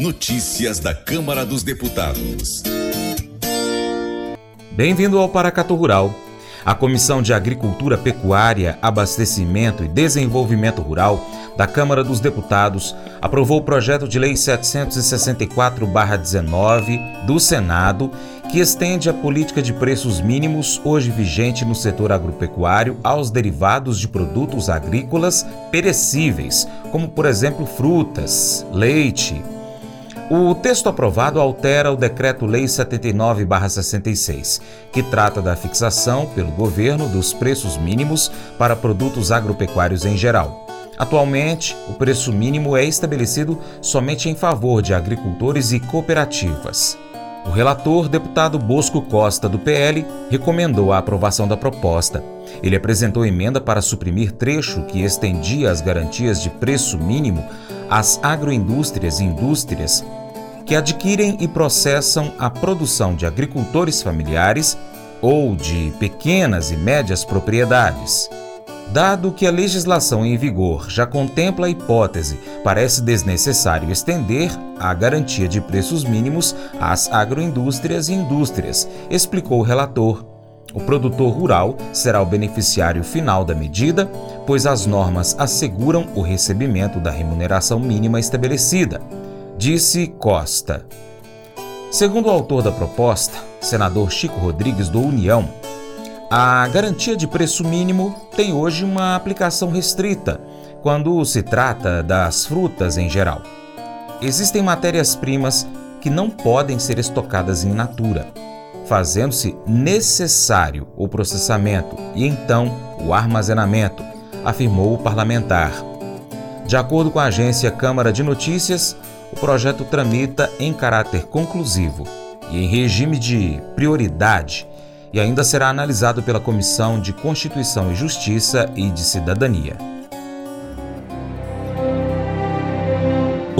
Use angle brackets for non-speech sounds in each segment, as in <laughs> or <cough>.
Notícias da Câmara dos Deputados. Bem-vindo ao Paracatu Rural. A Comissão de Agricultura, Pecuária, Abastecimento e Desenvolvimento Rural da Câmara dos Deputados aprovou o projeto de lei 764/19 do Senado, que estende a política de preços mínimos hoje vigente no setor agropecuário aos derivados de produtos agrícolas perecíveis, como por exemplo frutas, leite, o texto aprovado altera o Decreto-Lei 79-66, que trata da fixação pelo governo dos preços mínimos para produtos agropecuários em geral. Atualmente, o preço mínimo é estabelecido somente em favor de agricultores e cooperativas. O relator, deputado Bosco Costa, do PL, recomendou a aprovação da proposta. Ele apresentou emenda para suprimir trecho que estendia as garantias de preço mínimo às agroindústrias e indústrias que adquirem e processam a produção de agricultores familiares ou de pequenas e médias propriedades. Dado que a legislação em vigor já contempla a hipótese, parece desnecessário estender a garantia de preços mínimos às agroindústrias e indústrias, explicou o relator. O produtor rural será o beneficiário final da medida, pois as normas asseguram o recebimento da remuneração mínima estabelecida disse Costa. Segundo o autor da proposta, senador Chico Rodrigues do União, a garantia de preço mínimo tem hoje uma aplicação restrita quando se trata das frutas em geral. Existem matérias-primas que não podem ser estocadas em natura, fazendo-se necessário o processamento e então o armazenamento, afirmou o parlamentar. De acordo com a agência Câmara de Notícias, o projeto tramita em caráter conclusivo e em regime de prioridade e ainda será analisado pela Comissão de Constituição e Justiça e de Cidadania.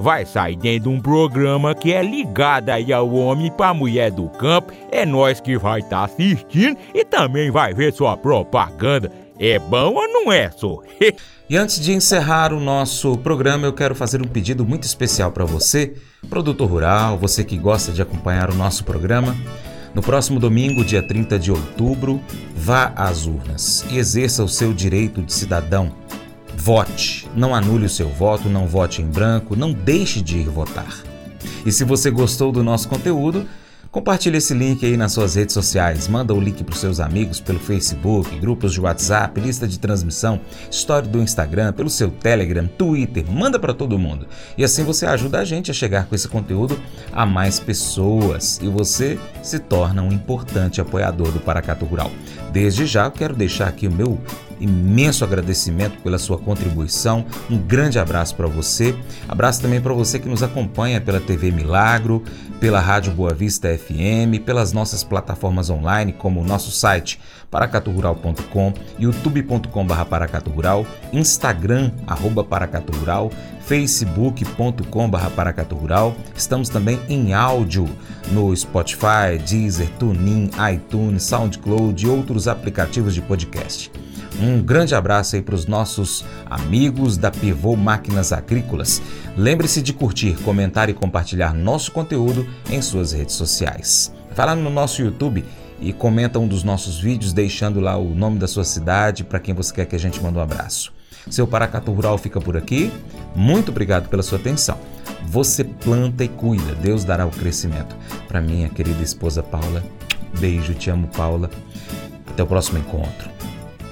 vai sair dentro de um programa que é ligado aí ao homem para mulher do campo. É nós que vai estar tá assistindo e também vai ver sua propaganda. É bom ou não é, só? <laughs> e antes de encerrar o nosso programa, eu quero fazer um pedido muito especial para você, produtor rural, você que gosta de acompanhar o nosso programa. No próximo domingo, dia 30 de outubro, vá às urnas e exerça o seu direito de cidadão. Vote, não anule o seu voto, não vote em branco, não deixe de ir votar. E se você gostou do nosso conteúdo, Compartilhe esse link aí nas suas redes sociais, manda o link para os seus amigos pelo Facebook, grupos de WhatsApp, lista de transmissão, história do Instagram, pelo seu Telegram, Twitter, manda para todo mundo. E assim você ajuda a gente a chegar com esse conteúdo a mais pessoas e você se torna um importante apoiador do Paracatu Rural. Desde já quero deixar aqui o meu imenso agradecimento pela sua contribuição. Um grande abraço para você. Abraço também para você que nos acompanha pela TV Milagro, pela Rádio Boa Vista FM, pelas nossas plataformas online, como o nosso site paracaturural.com, youtube.com.br paracaturural, instagram, arroba paracaturural, facebook.com.br paracaturural. Estamos também em áudio no Spotify, Deezer, TuneIn, iTunes, SoundCloud e outros aplicativos de podcast. Um grande abraço aí para os nossos amigos da Pivô Máquinas Agrícolas. Lembre-se de curtir, comentar e compartilhar nosso conteúdo em suas redes sociais. Vai lá no nosso YouTube e comenta um dos nossos vídeos deixando lá o nome da sua cidade para quem você quer que a gente mande um abraço. Seu Paracatu Rural fica por aqui. Muito obrigado pela sua atenção. Você planta e cuida, Deus dará o crescimento. Para minha querida esposa Paula, beijo, te amo, Paula. Até o próximo encontro.